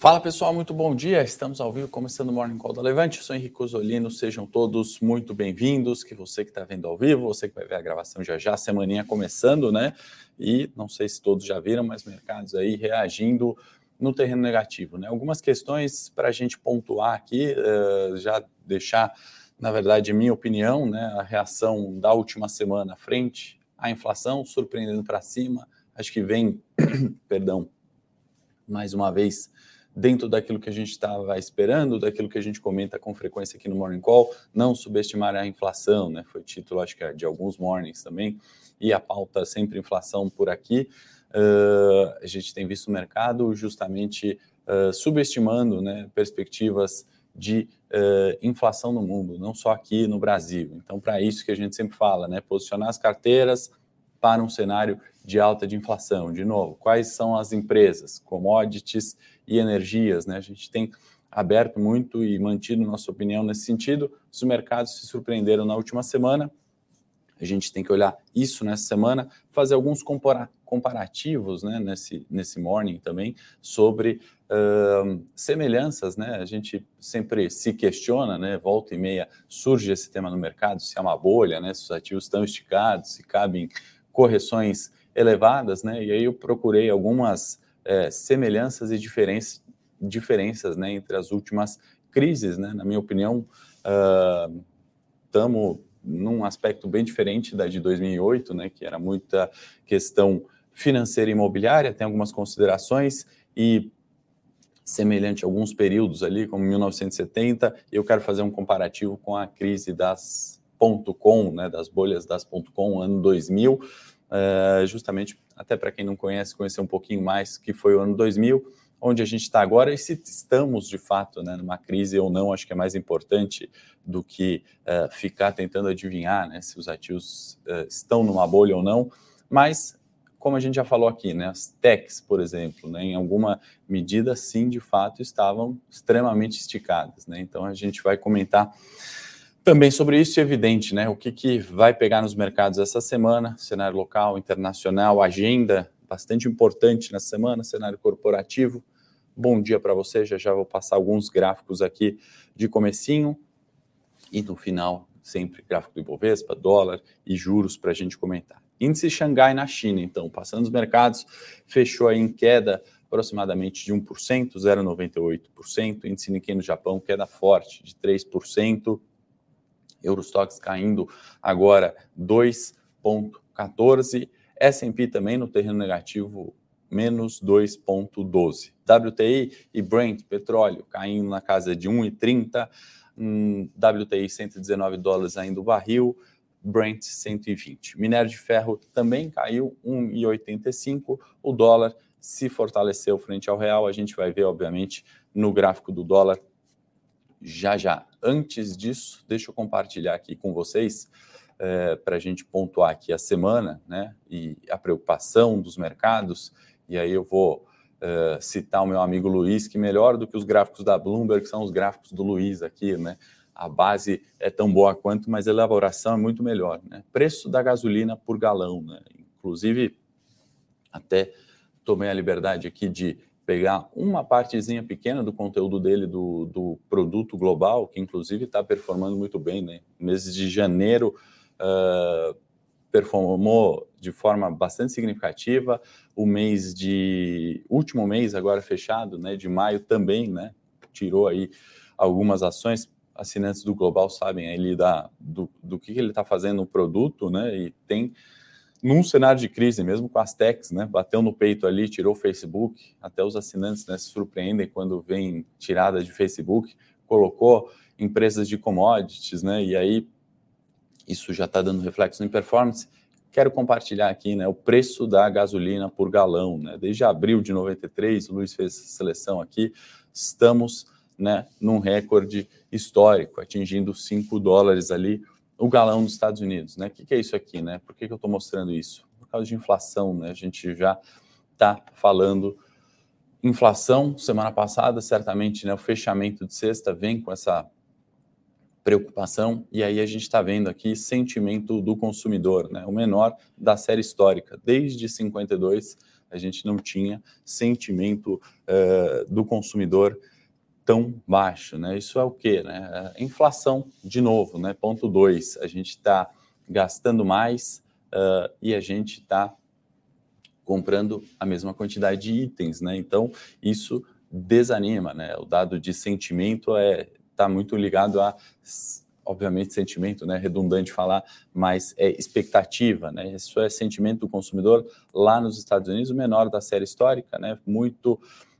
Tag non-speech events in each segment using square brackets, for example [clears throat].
Fala pessoal, muito bom dia. Estamos ao vivo começando o Morning Call da Levante. Eu sou Henrique Osolino, sejam todos muito bem-vindos. Que você que está vendo ao vivo, você que vai ver a gravação já já, semaninha começando, né? E não sei se todos já viram, mas mercados aí reagindo no terreno negativo, né? Algumas questões para a gente pontuar aqui, uh, já deixar, na verdade, minha opinião, né? A reação da última semana frente à inflação, surpreendendo para cima, acho que vem, [clears throat] perdão, mais uma vez dentro daquilo que a gente estava esperando, daquilo que a gente comenta com frequência aqui no Morning Call, não subestimar a inflação, né? Foi título, acho que é de alguns mornings também, e a pauta sempre inflação por aqui. Uh, a gente tem visto o mercado justamente uh, subestimando né, perspectivas de uh, inflação no mundo, não só aqui no Brasil. Então, para isso que a gente sempre fala, né? Posicionar as carteiras para um cenário de alta de inflação. De novo, quais são as empresas, commodities e energias, né? A gente tem aberto muito e mantido nossa opinião nesse sentido. Os mercados se surpreenderam na última semana. A gente tem que olhar isso nessa semana, fazer alguns comparativos né, nesse, nesse morning também sobre uh, semelhanças. Né? A gente sempre se questiona, né, volta e meia surge esse tema no mercado, se é uma bolha, né, se os ativos estão esticados, se cabem correções elevadas. Né? E aí eu procurei algumas é, semelhanças e diferenças, diferenças né, entre as últimas crises. Né? Na minha opinião, estamos uh, num aspecto bem diferente da de 2008, né, que era muita questão financeira e imobiliária, tem algumas considerações e semelhante a alguns períodos ali, como 1970, eu quero fazer um comparativo com a crise das .com, né, das bolhas das .com, ano 2000, uh, justamente até para quem não conhece, conhecer um pouquinho mais, que foi o ano 2000, onde a gente está agora e se estamos de fato né, numa crise ou não, acho que é mais importante do que uh, ficar tentando adivinhar né, se os ativos uh, estão numa bolha ou não. Mas, como a gente já falou aqui, né, as techs, por exemplo, né, em alguma medida, sim, de fato, estavam extremamente esticadas. Né? Então, a gente vai comentar também sobre isso, é evidente, né? O que, que vai pegar nos mercados essa semana, cenário local, internacional, agenda bastante importante na semana, cenário corporativo. Bom dia para você, já já vou passar alguns gráficos aqui de comecinho e no final sempre gráfico do Ibovespa, dólar e juros para a gente comentar. Índice Xangai na China, então, passando os mercados, fechou aí em queda aproximadamente de 1%, 0,98%. Índice Nikkei no Japão, queda forte de 3%. Eurostox caindo agora 2,14. S&P também no terreno negativo, menos 2,12. WTI e Brent, petróleo, caindo na casa de 1,30. Hum, WTI 119 dólares ainda o barril, Brent 120. Minério de ferro também caiu 1,85. O dólar se fortaleceu frente ao real. A gente vai ver, obviamente, no gráfico do dólar já já. Antes disso, deixa eu compartilhar aqui com vocês é, para a gente pontuar aqui a semana, né? E a preocupação dos mercados. E aí eu vou é, citar o meu amigo Luiz, que melhor do que os gráficos da Bloomberg são os gráficos do Luiz aqui, né? A base é tão boa quanto, mas a elaboração é muito melhor, né? Preço da gasolina por galão, né? Inclusive, até tomei a liberdade aqui de pegar uma partezinha pequena do conteúdo dele, do, do produto global, que inclusive está performando muito bem, né? Meses de janeiro uh, performou de forma bastante significativa, o mês de último mês agora fechado, né? De maio também, né? Tirou aí algumas ações. Assinantes do Global sabem aí da, do, do que, que ele está fazendo no produto, né? E tem num cenário de crise, mesmo com as techs, né, bateu no peito ali, tirou o Facebook, até os assinantes né, se surpreendem quando vem tirada de Facebook, colocou empresas de commodities, né, e aí isso já está dando reflexo em performance. Quero compartilhar aqui né, o preço da gasolina por galão. Né, desde abril de 93, o Luiz fez essa seleção aqui, estamos né, num recorde histórico, atingindo 5 dólares ali o galão dos Estados Unidos, né? O que, que, é isso aqui, né? Por que, que eu estou mostrando isso? Por causa de inflação, né? A gente já está falando inflação. Semana passada, certamente, né? O fechamento de sexta vem com essa preocupação e aí a gente está vendo aqui sentimento do consumidor, né? O menor da série histórica, desde 52 a gente não tinha sentimento uh, do consumidor tão baixo, né? Isso é o quê, né? É inflação, de novo, né? Ponto 2, a gente está gastando mais uh, e a gente está comprando a mesma quantidade de itens, né? Então, isso desanima, né? O dado de sentimento é está muito ligado a obviamente sentimento, né, redundante falar, mas é expectativa, né? Isso é sentimento do consumidor lá nos Estados Unidos, o menor da série histórica, né? Muito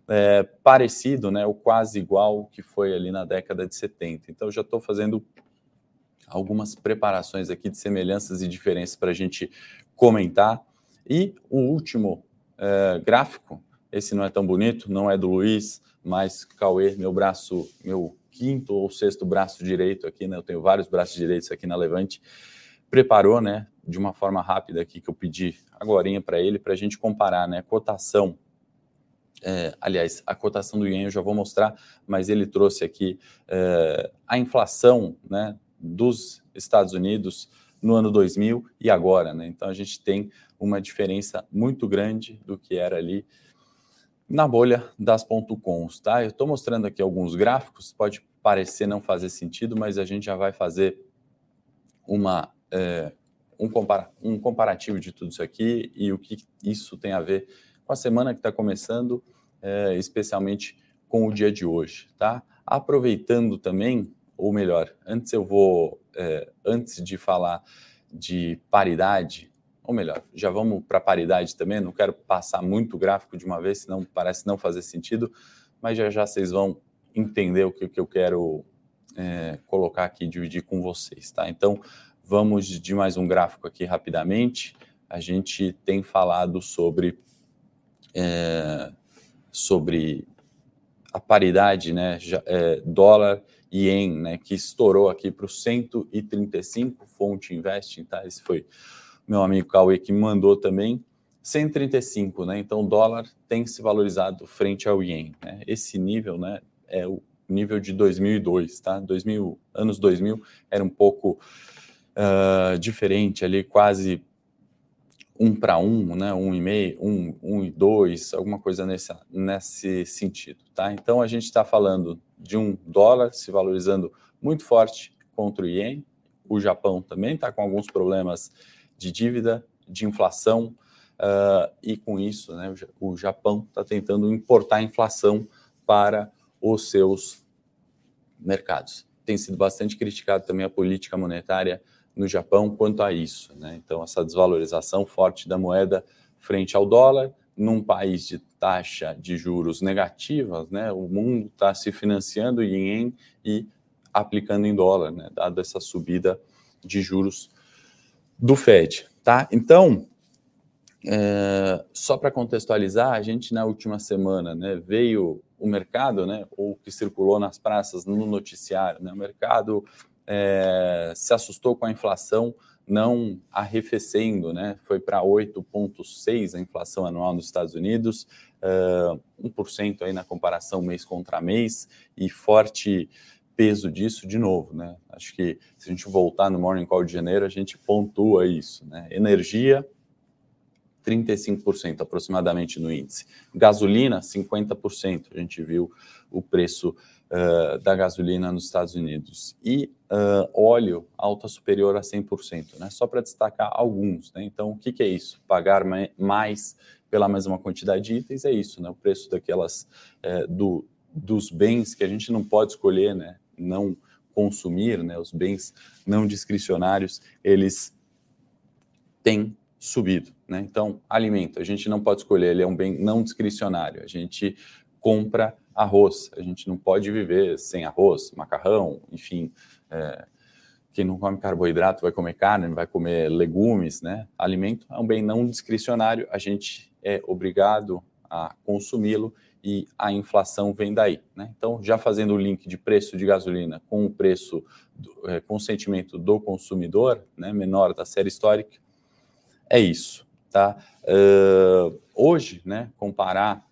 é, parecido, né, ou quase igual que foi ali na década de 70. Então, já estou fazendo algumas preparações aqui de semelhanças e diferenças para a gente comentar. E o último é, gráfico, esse não é tão bonito, não é do Luiz, mas Cauê, meu braço, meu quinto ou sexto braço direito aqui, né? Eu tenho vários braços direitos aqui na Levante. Preparou, né? De uma forma rápida aqui que eu pedi agora para ele para a gente comparar, né? Cotação. É, aliás, a cotação do ien eu já vou mostrar, mas ele trouxe aqui é, a inflação, né? Dos Estados Unidos no ano 2000 e agora, né? Então a gente tem uma diferença muito grande do que era ali na bolha das .coms, tá? Eu estou mostrando aqui alguns gráficos, pode parecer não fazer sentido, mas a gente já vai fazer uma, é, um, compara um comparativo de tudo isso aqui e o que isso tem a ver com a semana que está começando, é, especialmente com o dia de hoje, tá? Aproveitando também, ou melhor, antes eu vou, é, antes de falar de paridade, ou melhor, já vamos para paridade também, não quero passar muito gráfico de uma vez, senão parece não fazer sentido, mas já já vocês vão entender o que, que eu quero é, colocar aqui, dividir com vocês, tá? Então, vamos de mais um gráfico aqui rapidamente. A gente tem falado sobre, é, sobre a paridade, né, é, dólar e ien, né, que estourou aqui para o 135, fonte investing, tá? Esse foi meu amigo Cauê que mandou também, 135, né? Então o dólar tem se valorizado frente ao ien, né? Esse nível, né, é o nível de 2002, tá? 2000, anos 2000 era um pouco uh, diferente ali, quase um para um, né? Um e meio, um, um e dois, alguma coisa nesse, nesse sentido, tá? Então a gente está falando de um dólar se valorizando muito forte contra o ien. O Japão também está com alguns problemas de dívida, de inflação, uh, e com isso, né, o Japão está tentando importar inflação para os seus mercados. Tem sido bastante criticado também a política monetária no Japão quanto a isso. Né? Então, essa desvalorização forte da moeda frente ao dólar, num país de taxa de juros negativas, né? o mundo está se financiando em ien e aplicando em dólar, né? dada essa subida de juros do Fed, tá? Então, é, só para contextualizar, a gente na última semana, né, veio o mercado, né, ou que circulou nas praças no noticiário, né, o mercado é, se assustou com a inflação não arrefecendo, né, foi para 8,6 a inflação anual nos Estados Unidos, uh, é, 1% aí na comparação mês contra mês e forte peso disso de novo, né? Acho que se a gente voltar no Morning Call de janeiro, a gente pontua isso, né? Energia, 35% aproximadamente no índice. Gasolina, 50%. A gente viu o preço uh, da gasolina nos Estados Unidos. E uh, óleo, alta superior a 100%, né? Só para destacar alguns, né? Então, o que, que é isso? Pagar mais pela mesma quantidade de itens é isso, né? O preço daquelas, uh, do, dos bens que a gente não pode escolher, né? não consumir, né, os bens não discricionários, eles têm subido. Né? Então, alimento, a gente não pode escolher, ele é um bem não discricionário. A gente compra arroz, a gente não pode viver sem arroz, macarrão, enfim. É, quem não come carboidrato vai comer carne, vai comer legumes, né? Alimento é um bem não discricionário, a gente é obrigado a consumi-lo e a inflação vem daí. Né? Então, já fazendo o link de preço de gasolina com o preço, do, é, com o sentimento do consumidor, né, menor da série histórica, é isso. Tá? Uh, hoje, né, comparar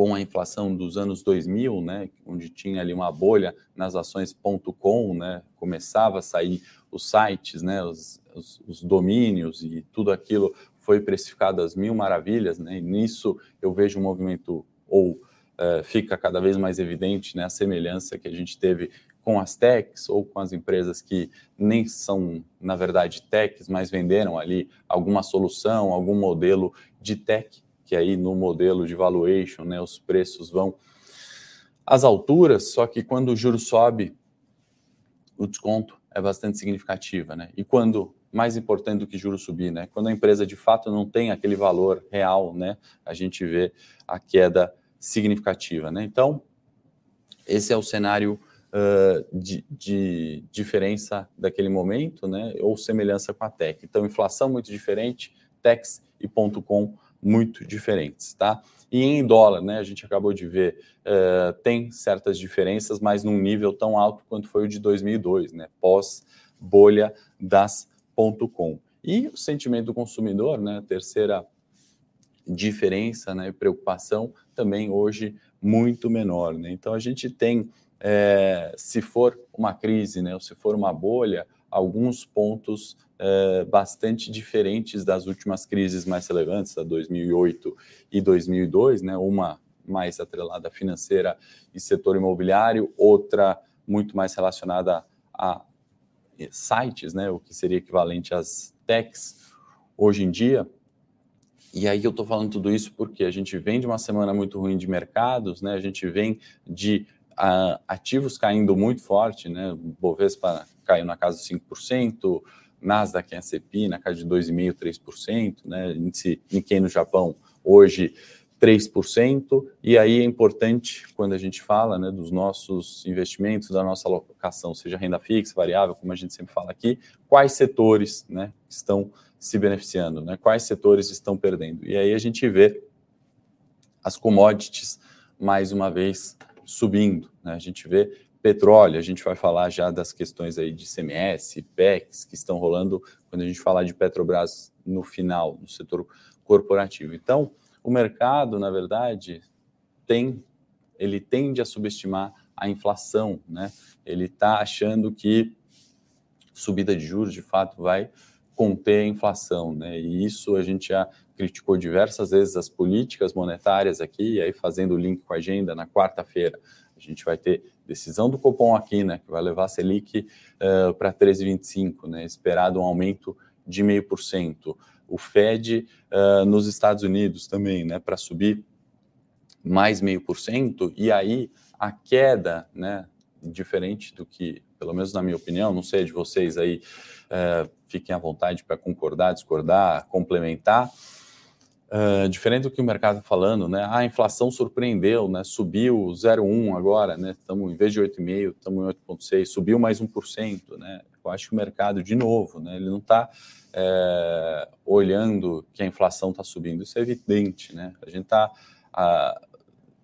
com a inflação dos anos 2000, né, onde tinha ali uma bolha nas ações.com, né, começava a sair os sites, né, os, os, os domínios e tudo aquilo foi precificado às mil maravilhas, né? E nisso eu vejo um movimento ou uh, fica cada vez mais evidente né, a semelhança que a gente teve com as techs ou com as empresas que nem são, na verdade, techs, mas venderam ali alguma solução, algum modelo de tech, que aí no modelo de valuation, né, os preços vão às alturas, só que quando o juro sobe, o desconto é bastante significativa, né? E quando mais importante do que juro subir, né? Quando a empresa de fato não tem aquele valor real, né? A gente vê a queda significativa, né? Então, esse é o cenário uh, de, de, diferença daquele momento, né? Ou semelhança com a tech. Então, inflação muito diferente, techs e ponto com muito diferentes, tá? E em dólar, né? A gente acabou de ver, uh, tem certas diferenças, mas num nível tão alto quanto foi o de 2002, né? Pós bolha das com. E o sentimento do consumidor, né? Terceira diferença, né? Preocupação também hoje muito menor, né? Então a gente tem é, se for uma crise, né, ou se for uma bolha, alguns pontos é, bastante diferentes das últimas crises mais relevantes, da 2008 e 2002, né, uma mais atrelada financeira e setor imobiliário, outra muito mais relacionada a sites, né, o que seria equivalente às techs hoje em dia. E aí eu estou falando tudo isso porque a gente vem de uma semana muito ruim de mercados, né, a gente vem de ativos caindo muito forte, né? Bovespa caiu na casa de 5%, Nasdaq S&P na casa de 2,5%, 3%, né? Índice Nikkei no Japão hoje 3%, e aí é importante quando a gente fala né, dos nossos investimentos, da nossa alocação, seja renda fixa, variável, como a gente sempre fala aqui, quais setores né, estão se beneficiando, né, quais setores estão perdendo. E aí a gente vê as commodities, mais uma vez, subindo. Né? A gente vê petróleo, a gente vai falar já das questões aí de CMS, PECs, que estão rolando quando a gente falar de Petrobras no final, no setor corporativo. Então, o mercado, na verdade, tem, ele tende a subestimar a inflação, né? Ele está achando que subida de juros, de fato, vai conter a inflação, né? E isso a gente já criticou diversas vezes as políticas monetárias aqui, aí fazendo o link com a agenda, na quarta-feira a gente vai ter decisão do Copom aqui, né, que vai levar a Selic uh, para 13,25, né, esperado um aumento de 0,5%. O Fed uh, nos Estados Unidos também, né, para subir mais 0,5%, e aí a queda, né, diferente do que, pelo menos na minha opinião, não sei de vocês aí, uh, fiquem à vontade para concordar, discordar, complementar, Uh, diferente do que o mercado está falando, né? Ah, a inflação surpreendeu, né? Subiu 0,1 agora, né? Estamos em vez de 8,5, estamos em 8,6, subiu mais 1%, né? Eu acho que o mercado, de novo, né? Ele não está é, olhando que a inflação está subindo, isso é evidente, né? A gente está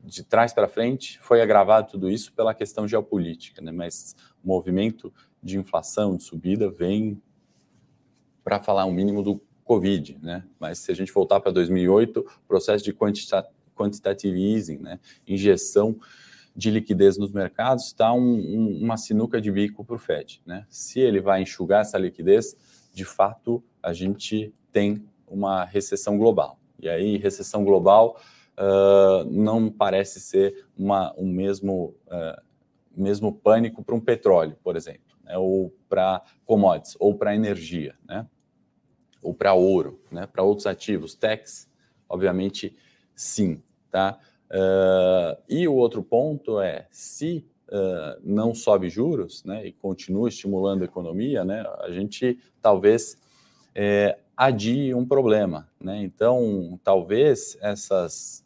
de trás para frente, foi agravado tudo isso pela questão geopolítica, né? Mas o movimento de inflação, de subida, vem para falar um mínimo do Covid, né? Mas se a gente voltar para 2008, processo de quantita quantitative easing, né? Injeção de liquidez nos mercados está um, um, uma sinuca de bico para o Fed, né? Se ele vai enxugar essa liquidez, de fato a gente tem uma recessão global. E aí recessão global uh, não parece ser uma, um mesmo uh, mesmo pânico para um petróleo, por exemplo, né? ou para commodities, ou para energia, né? Ou para ouro, né? Para outros ativos, techs, obviamente, sim, tá? Uh, e o outro ponto é, se uh, não sobe juros, né, e continua estimulando a economia, né, a gente talvez é, adie um problema, né? Então, talvez essas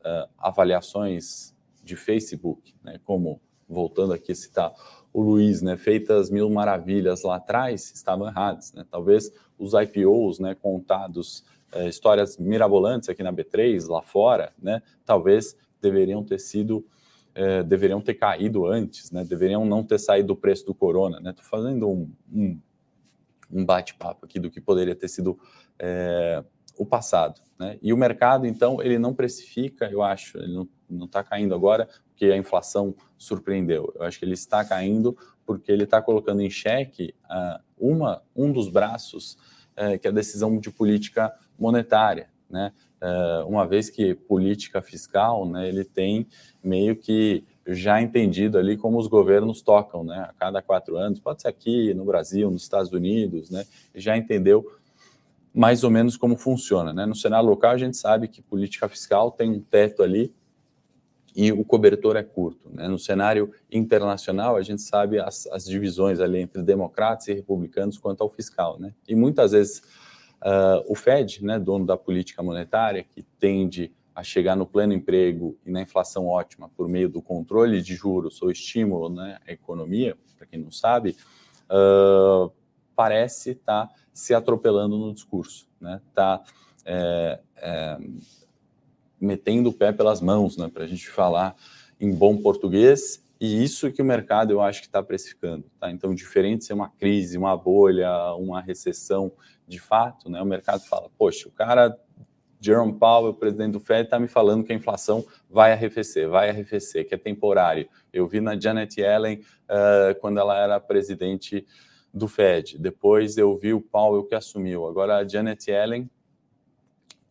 uh, avaliações de Facebook, né, como voltando aqui a citar o Luiz, né, feitas mil maravilhas lá atrás, estavam erradas. Né? Talvez os IPOs né, contados, é, histórias mirabolantes aqui na B3, lá fora, né, talvez deveriam ter sido, é, deveriam ter caído antes, né, deveriam não ter saído do preço do corona. Estou né? fazendo um, um, um bate-papo aqui do que poderia ter sido é, o passado. Né? E o mercado, então, ele não precifica, eu acho, ele não está caindo agora porque a inflação surpreendeu. Eu acho que ele está caindo porque ele está colocando em xeque uh, uma, um dos braços uh, que é a decisão de política monetária, né? Uh, uma vez que política fiscal, né, ele tem meio que já entendido ali como os governos tocam, né, a cada quatro anos, pode ser aqui no Brasil, nos Estados Unidos, né, já entendeu mais ou menos como funciona, né. No cenário local a gente sabe que política fiscal tem um teto ali e o cobertor é curto. Né? No cenário internacional, a gente sabe as, as, divisões ali entre democratas e republicanos quanto ao fiscal. Né? E muitas vezes uh, o Fed, né, dono da política monetária, que tende a chegar no pleno emprego e na inflação ótima por meio do controle de juros ou estímulo né, à economia, para quem não sabe, uh, parece estar tá se atropelando no discurso. Né? Tá, é, é, metendo o pé pelas mãos, né, para a gente falar em bom português, e isso que o mercado eu acho que está precificando. Tá? Então, diferente de ser uma crise, uma bolha, uma recessão de fato, né, o mercado fala, poxa, o cara, Jerome Powell, presidente do Fed, está me falando que a inflação vai arrefecer, vai arrefecer, que é temporário. Eu vi na Janet Yellen, uh, quando ela era presidente do Fed. Depois eu vi o Powell que assumiu. Agora a Janet Yellen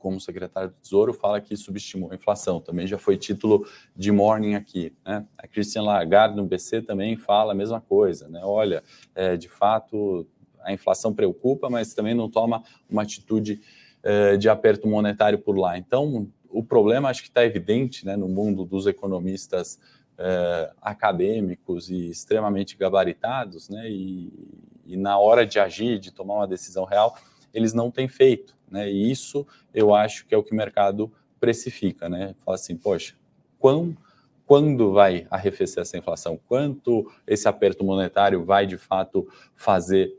como secretário do Tesouro, fala que subestimou a inflação. Também já foi título de morning aqui. Né? A Christian Lagarde, no BC, também fala a mesma coisa. Né? Olha, é, de fato, a inflação preocupa, mas também não toma uma atitude é, de aperto monetário por lá. Então, o problema acho que está evidente né, no mundo dos economistas é, acadêmicos e extremamente gabaritados, né, e, e na hora de agir, de tomar uma decisão real, eles não têm feito. Né? E isso eu acho que é o que o mercado precifica. Né? Fala assim, poxa, quão, quando vai arrefecer essa inflação? Quanto esse aperto monetário vai de fato fazer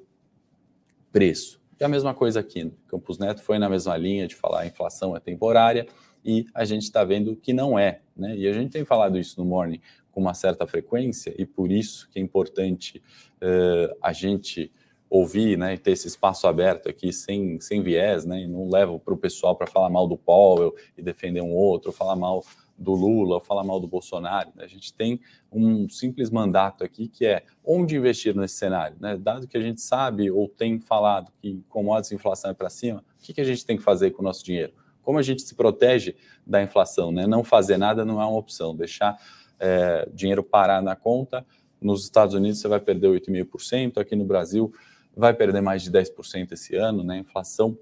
preço? E a mesma coisa aqui. Né? Campos Neto foi na mesma linha de falar a inflação é temporária e a gente está vendo que não é. Né? E a gente tem falado isso no Morning com uma certa frequência e por isso que é importante uh, a gente ouvir, né, e ter esse espaço aberto aqui sem, sem viés, né, e não levo para o pessoal para falar mal do Powell e defender um outro, falar mal do Lula, falar mal do Bolsonaro. Né? A gente tem um simples mandato aqui que é onde investir nesse cenário, né? Dado que a gente sabe ou tem falado que commodities e inflação é para cima, o que, que a gente tem que fazer com o nosso dinheiro? Como a gente se protege da inflação, né? Não fazer nada não é uma opção, deixar é, dinheiro parar na conta. Nos Estados Unidos você vai perder 8,5%, aqui no Brasil vai perder mais de 10% esse ano, né? Inflação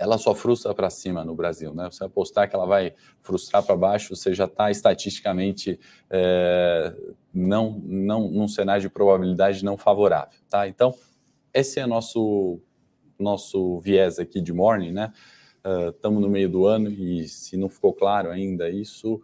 ela só frustra para cima no Brasil, né? Você apostar que ela vai frustrar para baixo, você já está estatisticamente é, não, não num cenário de probabilidade não favorável, tá? Então esse é nosso nosso viés aqui de morning, né? Estamos uh, no meio do ano e se não ficou claro ainda isso,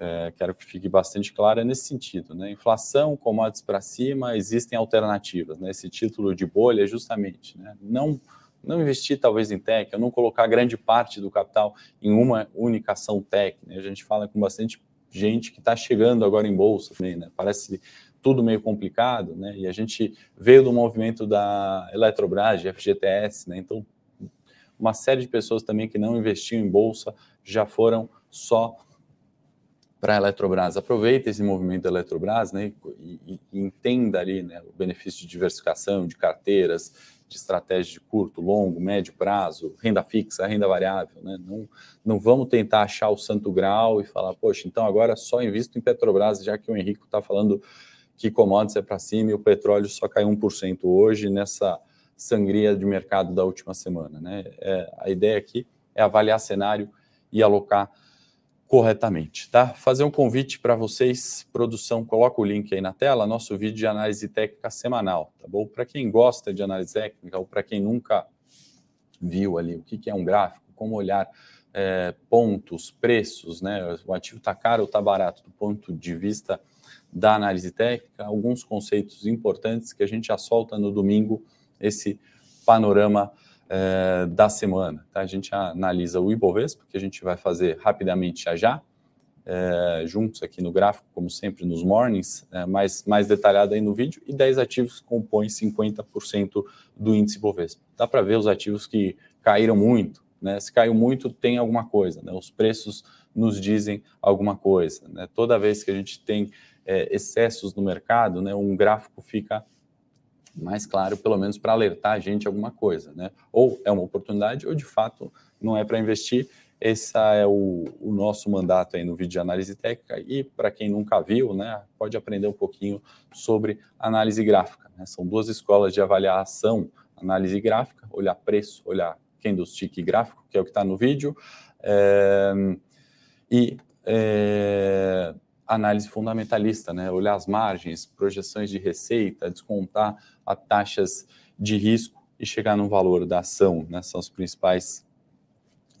é, quero que fique bastante claro, é nesse sentido. Né? Inflação, commodities para cima, existem alternativas. Né? Esse título de bolha é justamente né? não, não investir talvez em tech, não colocar grande parte do capital em uma única ação tech. Né? A gente fala com bastante gente que está chegando agora em bolsa também, né? parece tudo meio complicado, né? e a gente veio do movimento da Eletrobras, de FGTS, né? então uma série de pessoas também que não investiam em bolsa já foram só para a Eletrobras. Aproveita esse movimento da Eletrobras né, e, e, entenda ali né, o benefício de diversificação, de carteiras, de estratégia de curto, longo, médio prazo, renda fixa, renda variável. Né? Não, não vamos tentar achar o santo grau e falar, poxa, então agora só invisto em Petrobras, já que o Henrique está falando que commodities é para cima e o petróleo só caiu 1% hoje nessa sangria de mercado da última semana. Né? É, a ideia aqui é avaliar cenário e alocar corretamente, tá? Fazer um convite para vocês, produção, coloca o link aí na tela, nosso vídeo de análise técnica semanal, tá bom? Para quem gosta de análise técnica ou para quem nunca viu ali o que, que é um gráfico, como olhar é, pontos, preços, né? O ativo está caro ou está barato do ponto de vista da análise técnica, alguns conceitos importantes que a gente já solta no domingo, esse panorama é, da semana. Tá? A gente analisa o Ibovespa, que a gente vai fazer rapidamente já já, é, juntos aqui no gráfico, como sempre nos mornings, é, mais, mais detalhado aí no vídeo, e 10 ativos compõem 50% do índice Ibovespa. Dá para ver os ativos que caíram muito, né? Se caiu muito, tem alguma coisa, né? Os preços nos dizem alguma coisa, né? Toda vez que a gente tem é, excessos no mercado, né, um gráfico fica Mas, claro, pelo menos para alertar a gente alguma coisa, né? Ou é uma oportunidade, ou de fato não é para investir. Esse é o, o, nosso mandato aí no vídeo de análise técnica. E para quem nunca viu, né, pode aprender um pouquinho sobre análise gráfica. Né? São duas escolas de avaliação: análise gráfica, olhar preço, olhar candlestick gráfico, que é o que está no vídeo, é, e é, análise fundamentalista, né? olhar as margens, projeções de receita, descontar as taxas de risco e chegar no valor da ação, né? são as principais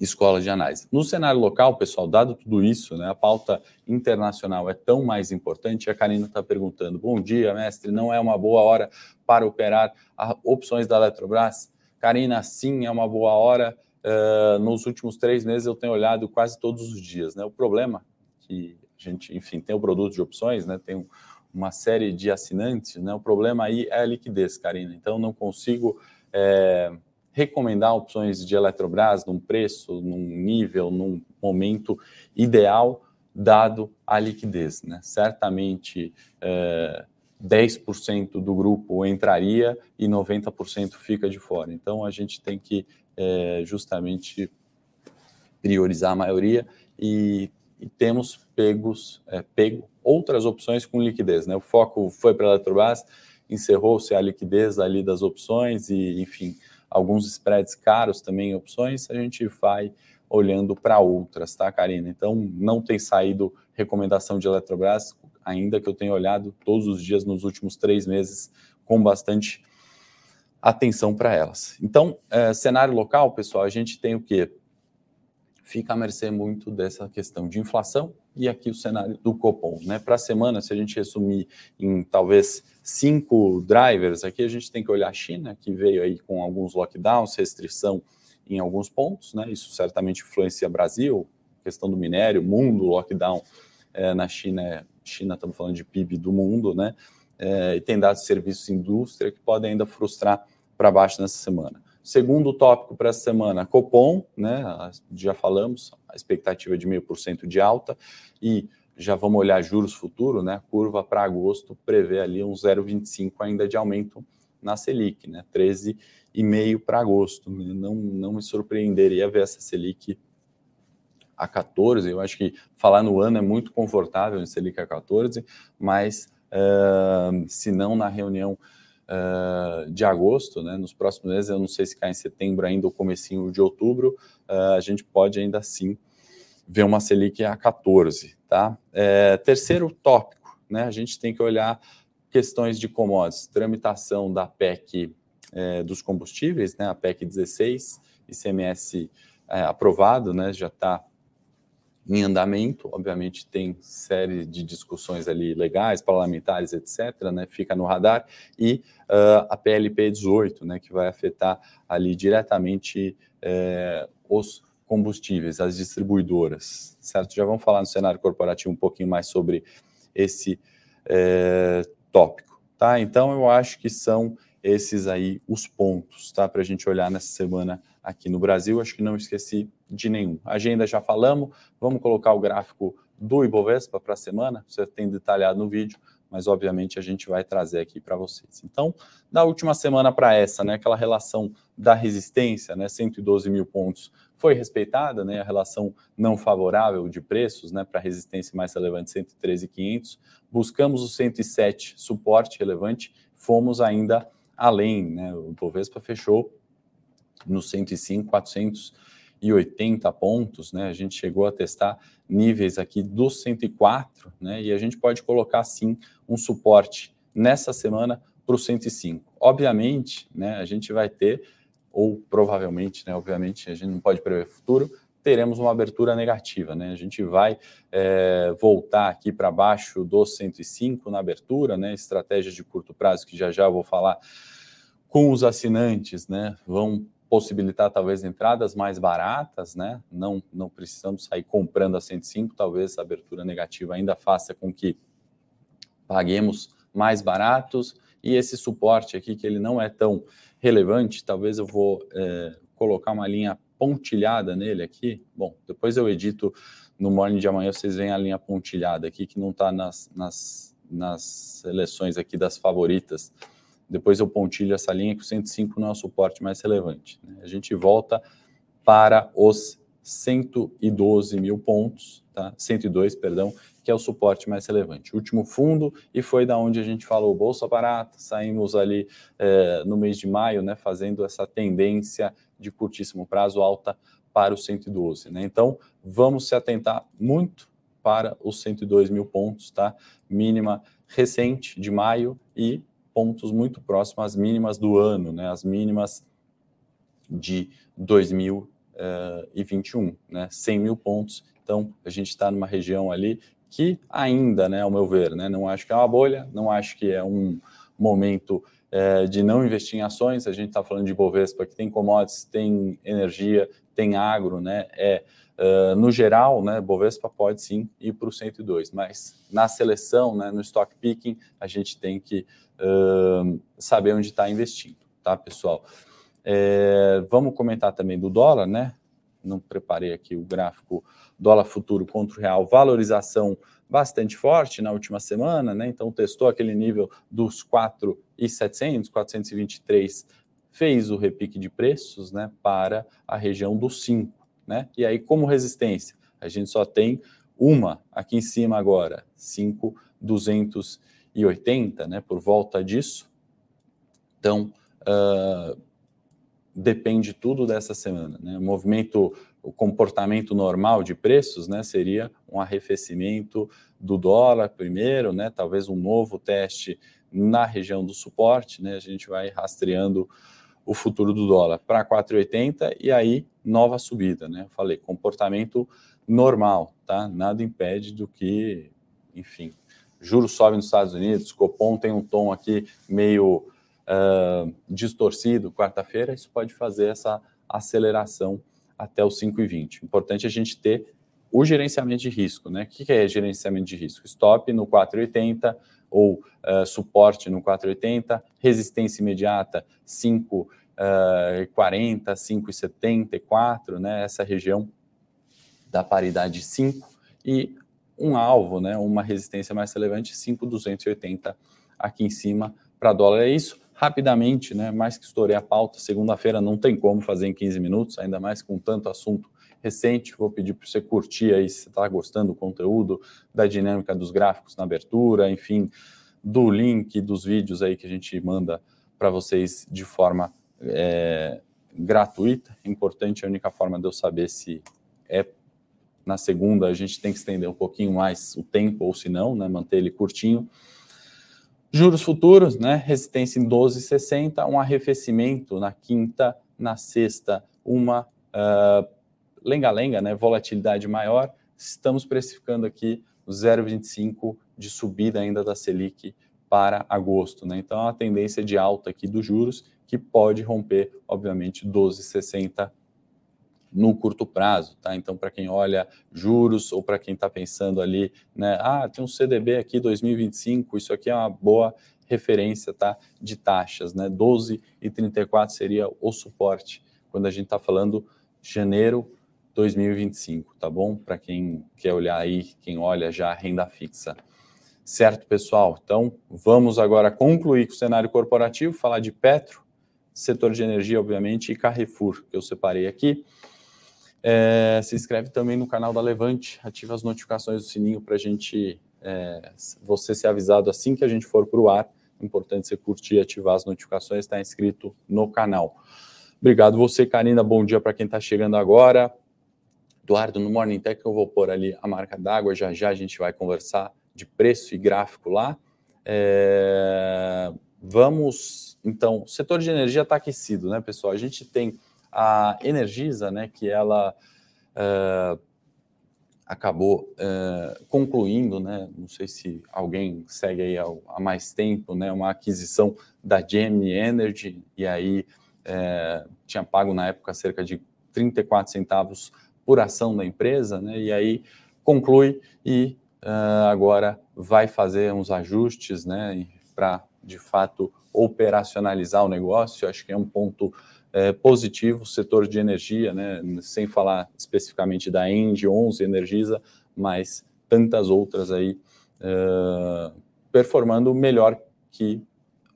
escolas de análise. No cenário local, pessoal, dado tudo isso, né, a pauta internacional é tão mais importante. A Karina está perguntando: bom dia, mestre, não é uma boa hora para operar opções da Eletrobras? Karina, sim, é uma boa hora. Uh, nos últimos três meses eu tenho olhado quase todos os dias. Né? O problema que a gente, enfim, tem o produto de opções, né? Tem uma série de assinantes, né? O problema aí é a liquidez, Karina. Então, não consigo é, recomendar opções de Eletrobras num preço, num nível, num momento ideal, dado a liquidez, né? Certamente é, 10% do grupo entraria e 90% fica de fora. Então, a gente tem que é, justamente priorizar a maioria e e temos pegos, é, pego outras opções com liquidez. Né? O foco foi para a Eletrobras, encerrou-se a liquidez ali das opções e, enfim, alguns spreads caros também em opções, a gente vai olhando para outras, tá, Karina? Então, não tem saído recomendação de Eletrobras, ainda que eu tenha olhado todos os dias nos últimos três meses com bastante atenção para elas. Então, é, cenário local, pessoal, a gente tem o quê? Fica à mercê muito dessa questão de inflação e aqui o cenário do Copom. Né? Para a semana, se a gente resumir em talvez cinco drivers, aqui a gente tem que olhar a China, que veio aí com alguns lockdowns, restrição em alguns pontos, né? isso certamente influencia Brasil, questão do minério, mundo, lockdown é, na China, China estamos falando de PIB do mundo, né? É, e tem dados de serviços e indústria que podem ainda frustrar para baixo nessa semana. Segundo tópico para essa semana, Copom, né? Já falamos, a expectativa de meio por cento de alta e já vamos olhar juros futuro, né? Curva para agosto prevê ali um 0,25 ainda de aumento na Selic, né? 13,5 para agosto. Não, não me surpreenderia ver essa Selic a 14. Eu acho que falar no ano é muito confortável em Selic a 14, mas uh, se não na reunião uh, de agosto, né, nos próximos meses, eu não sei se cai em setembro ainda ou comecinho de outubro, uh, a gente pode ainda assim ver uma Selic a 14, tá? É, terceiro tópico, né, a gente tem que olhar questões de commodities, tramitação da PEC é, dos combustíveis, né, a PEC 16, ICMS é, aprovado, né, já está em andamento, obviamente tem série de discussões ali legais, parlamentares, etc., né, fica no radar, e uh, a PLP 18, né, que vai afetar ali diretamente eh, os combustíveis, as distribuidoras, certo? Já vamos falar no cenário corporativo um pouquinho mais sobre esse eh, tópico, tá? Então, eu acho que são esses aí os pontos, tá? Para a gente olhar nessa semana aqui no Brasil. Acho que não esqueci de nenhum. Agenda já falamos, vamos colocar o gráfico do Ibovespa para a semana, você tem detalhado no vídeo, mas obviamente a gente vai trazer aqui para vocês. Então, da última semana para essa, né, aquela relação da resistência, né, 112 mil pontos, foi respeitada, né, a relação não favorável de preços, né, para resistência mais relevante, 113,500. Buscamos o 107, suporte relevante, fomos ainda além, né, o Ibovespa fechou no 105, 480 pontos, né? A gente chegou a testar níveis aqui do 104, né? E a gente pode colocar sim um suporte nessa semana para o 105. Obviamente, né? A gente vai ter ou provavelmente, né? Obviamente, a gente não pode prever futuro. Teremos uma abertura negativa, né? A gente vai é, voltar aqui para baixo do 105 na abertura, né? Estratégias de curto prazo que já já vou falar com os assinantes, né? Vão possibilitar talvez entradas mais baratas, né? Não, não precisamos sair comprando a 105, talvez a abertura negativa ainda faça com que paguemos mais baratos e esse suporte aqui que ele não é tão relevante, talvez eu vou é, colocar uma linha pontilhada nele aqui. Bom, depois eu edito no morning de amanhã, vocês veem a linha pontilhada aqui que não está nas, nas, nas seleções aqui das favoritas depois eu pontilho essa linha que o 105 não é o suporte mais relevante. Né? A gente volta para os 112 mil pontos, tá? 102, perdão, que é o suporte mais relevante. Último fundo, e foi da onde a gente falou Bolsa Barata, saímos ali é, no mês de maio, né, fazendo essa tendência de curtíssimo prazo alta para os 112. Né? Então, vamos se atentar muito para os 102 mil pontos, tá? Mínima recente de maio e pontos muito próximos às mínimas do ano, né? As mínimas de 2021, né? 100 mil pontos. Então, a gente está numa região ali que ainda, né, ao meu ver, né, não acho que é uma bolha, não acho que é um momento é, de não investir em ações. A gente está falando de Bovespa, que tem commodities, tem energia, tem agro, né? É, uh, no geral, né, Bovespa pode sim ir para o 102, mas na seleção, né, no stock picking, a gente tem que uh, saber onde está investindo, tá, pessoal? É, vamos comentar também do dólar, né? Não preparei aqui o gráfico dólar futuro contra o real, valorização bastante forte na última semana, né? Então testou aquele nível dos 4,700, 423, fez o repique de preços, né, para a região dos 5, né? E aí como resistência, a gente só tem uma aqui em cima agora, 5,280, né, por volta disso. Então, uh, depende tudo dessa semana, né? O movimento o comportamento normal de preços, né, seria um arrefecimento do dólar primeiro, né, talvez um novo teste na região do suporte, né, a gente vai rastreando o futuro do dólar para 4,80 e aí nova subida, né? Eu falei comportamento normal, tá? Nada impede do que, enfim, juros sobem nos Estados Unidos, Copom tem um tom aqui meio uh, distorcido quarta-feira, isso pode fazer essa aceleração até os 5,20. Importante a gente ter o gerenciamento de risco, né? O que é gerenciamento de risco? Stop no 4,80 ou uh, suporte no 4,80, resistência imediata 5,40, 5,74, né? Essa região da paridade 5 e um alvo, né? Uma resistência mais relevante 5,280 aqui em cima para dólar. É isso rapidamente, né? Mais que estourei a pauta, segunda-feira não tem como fazer em 15 minutos, ainda mais com tanto assunto recente. Vou pedir para você curtir aí se está gostando do conteúdo, da dinâmica dos gráficos na abertura, enfim, do link dos vídeos aí que a gente manda para vocês de forma é, gratuita. Importante, a única forma de eu saber se é na segunda, a gente tem que estender um pouquinho mais o tempo, ou se não, né, manter ele curtinho. Juros futuros, né? Resistência em 12,60, um arrefecimento na quinta, na sexta, uma uh, lenga-lenga, né? Volatilidade maior. Estamos precificando aqui 0,25 de subida ainda da Selic para agosto, né? Então, a tendência de alta aqui dos juros que pode romper, obviamente, 12,60 no curto prazo, tá? Então, para quem olha juros ou para quem está pensando ali, né? Ah, tem um CDB aqui 2025, isso aqui é uma boa referência, tá? De taxas, né? 12 e 34 seria o suporte quando a gente está falando janeiro 2025, tá bom? Para quem quer olhar aí, quem olha já renda fixa. Certo, pessoal? Então, vamos agora concluir com o cenário corporativo, falar de Petro, setor de energia, obviamente, e Carrefour, que eu separei aqui. É, se inscreve também no canal da Levante, ativa as notificações do sininho para gente, é, você ser avisado assim que a gente for para o ar. É importante você curtir e ativar as notificações, está inscrito no canal. Obrigado você, Karina. Bom dia para quem está chegando agora. Eduardo, no Morning Tech eu vou pôr ali a marca d'água, já já a gente vai conversar de preço e gráfico lá. É, vamos, então, o setor de energia está aquecido, né, pessoal? A gente tem a Energisa, né, que ela uh, acabou uh, concluindo, né, não sei se alguém segue aí há, mais tempo, né, uma aquisição da Gemini Energy, e aí uh, tinha pago na época cerca de 34 centavos por ação da empresa, né, e aí conclui e agora vai fazer uns ajustes, né, para de fato operacionalizar o negócio, acho que é um ponto é, positivo, setor de energia, né, sem falar especificamente da End 11 Energisa, mas tantas outras aí uh, performando melhor que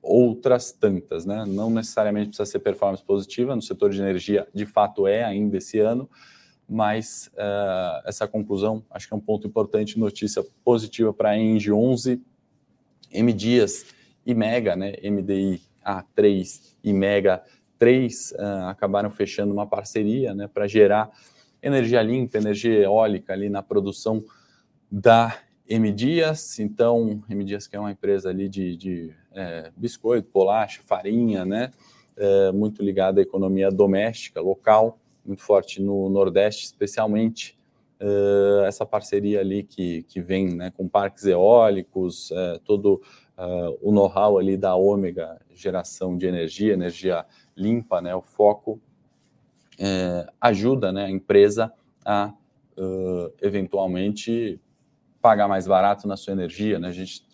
outras tantas, né? Não necessariamente precisa ser performance positiva, no setor de energia de fato é ainda esse ano, mas uh, essa conclusão acho que é um ponto importante, notícia positiva para a Engie 11, M Dias e Mega, né? MDI A3 e Mega 3 uh, acabaram fechando uma parceria, né, para gerar energia limpa, energia eólica ali na produção da M Dias, então M Dias que é uma empresa ali de, de é, biscoito, bolacha, farinha, né? É, muito ligada à economia doméstica, local, muito forte no Nordeste, especialmente é, essa parceria ali que, que vem né, com parques eólicos, é, todo uh, o know-how ali da ômega, geração de energia, energia limpa, né? O foco é, ajuda né, a empresa a uh, eventualmente pagar mais barato na sua energia, né? A gente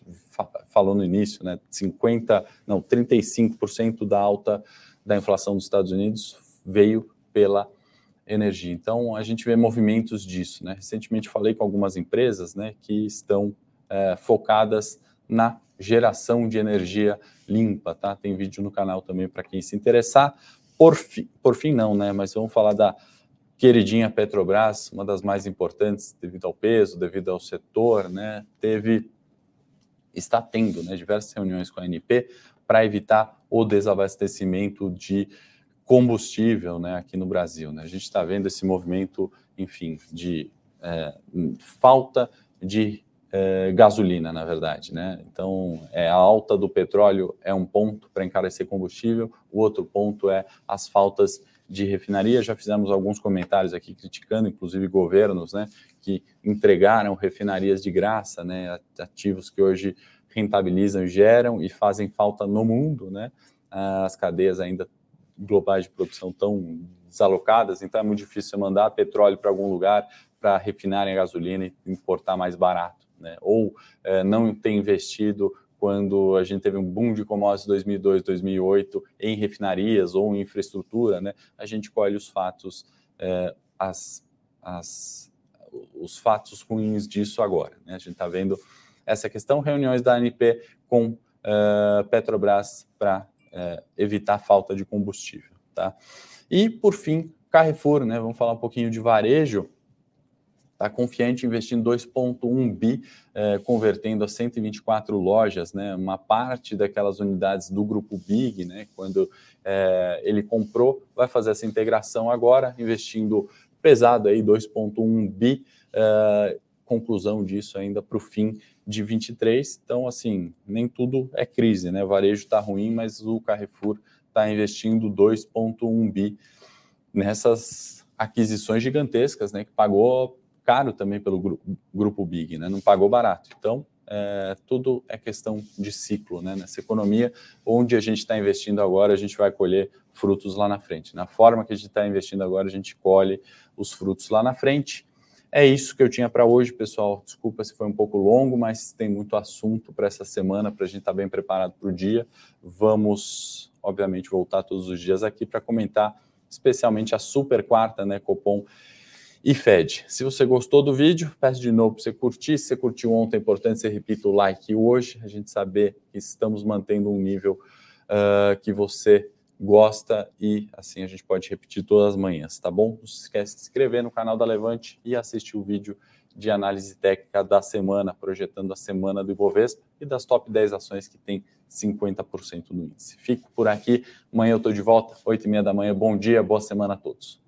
falou no início, né? 50, não, 35% da alta da inflação dos Estados Unidos veio pela energia. Então a gente vê movimentos disso, né? Recentemente falei com algumas empresas, né, que estão é, focadas na geração de energia limpa, tá? Tem vídeo no canal também para quem se interessar. Por, fi, por fim, não, né? Mas vamos falar da queridinha Petrobras, uma das mais importantes devido ao peso, devido ao setor, né? Teve, está tendo, né? Diversas reuniões com a ANP para evitar o desabastecimento de combustível, né? Aqui no Brasil, né? A gente está vendo esse movimento, enfim, de é, falta de é, gasolina, na verdade, né? Então, é, a alta do petróleo é um ponto para encarecer combustível, o outro ponto é as faltas de refinaria. Já fizemos alguns comentários aqui criticando, inclusive governos, né, que entregaram refinarias de graça, né, ativos que hoje rentabilizam, geram e fazem falta no mundo, né? As cadeias ainda globais de produção tão desalocadas, então é muito difícil mandar petróleo para algum lugar para refinarem a gasolina e importar mais barato né? ou é, não ter investido quando a gente teve um boom de commodities 2002, 2008 em refinarias ou em infraestrutura, né? a gente colhe os fatos, é, as, as, os fatos ruins disso agora. Né? A gente está vendo essa questão, reuniões da ANP com uh, Petrobras para uh, evitar falta de combustível. Tá? E, por fim, Carrefour, né? vamos falar um pouquinho de varejo está confiante investindo 2,1 bi, eh, convertendo a 124 lojas, né, uma parte daquelas unidades do grupo Big, né, quando eh, ele comprou, vai fazer essa integração agora, investindo pesado aí 2,1 bi, eh, conclusão disso ainda para o fim de 23. Então, assim, nem tudo é crise, né? O varejo está ruim, mas o Carrefour está investindo 2,1 bi nessas aquisições gigantescas, né? Que pagou caro também pelo grupo, grupo Big, né? não pagou barato. Então, é, tudo é questão de ciclo, né? Nessa economia, onde a gente está investindo agora, a gente vai colher frutos lá na frente. Na forma que a gente está investindo agora, a gente colhe os frutos lá na frente. É isso que eu tinha para hoje, pessoal. Desculpa se foi um pouco longo, mas tem muito assunto para essa semana, para a gente estar tá bem preparado para o dia. Vamos, obviamente, voltar todos os dias aqui para comentar, especialmente a super quarta, né, Copom e Fed. Se você gostou do vídeo, peço de novo para você curtir. Se você curtiu ontem, é importante você repita o like hoje, a gente saber que estamos mantendo um nível uh, que você gosta e assim a gente pode repetir todas as manhãs, tá bom? Não se esquece de se inscrever no canal da Levante e assistir o vídeo de análise técnica da semana, projetando a semana do Ibovespa e das top 10 ações que tem 50% no índice. Fico por aqui, amanhã eu estou de volta, 8 e meia da manhã. Bom dia, boa semana a todos.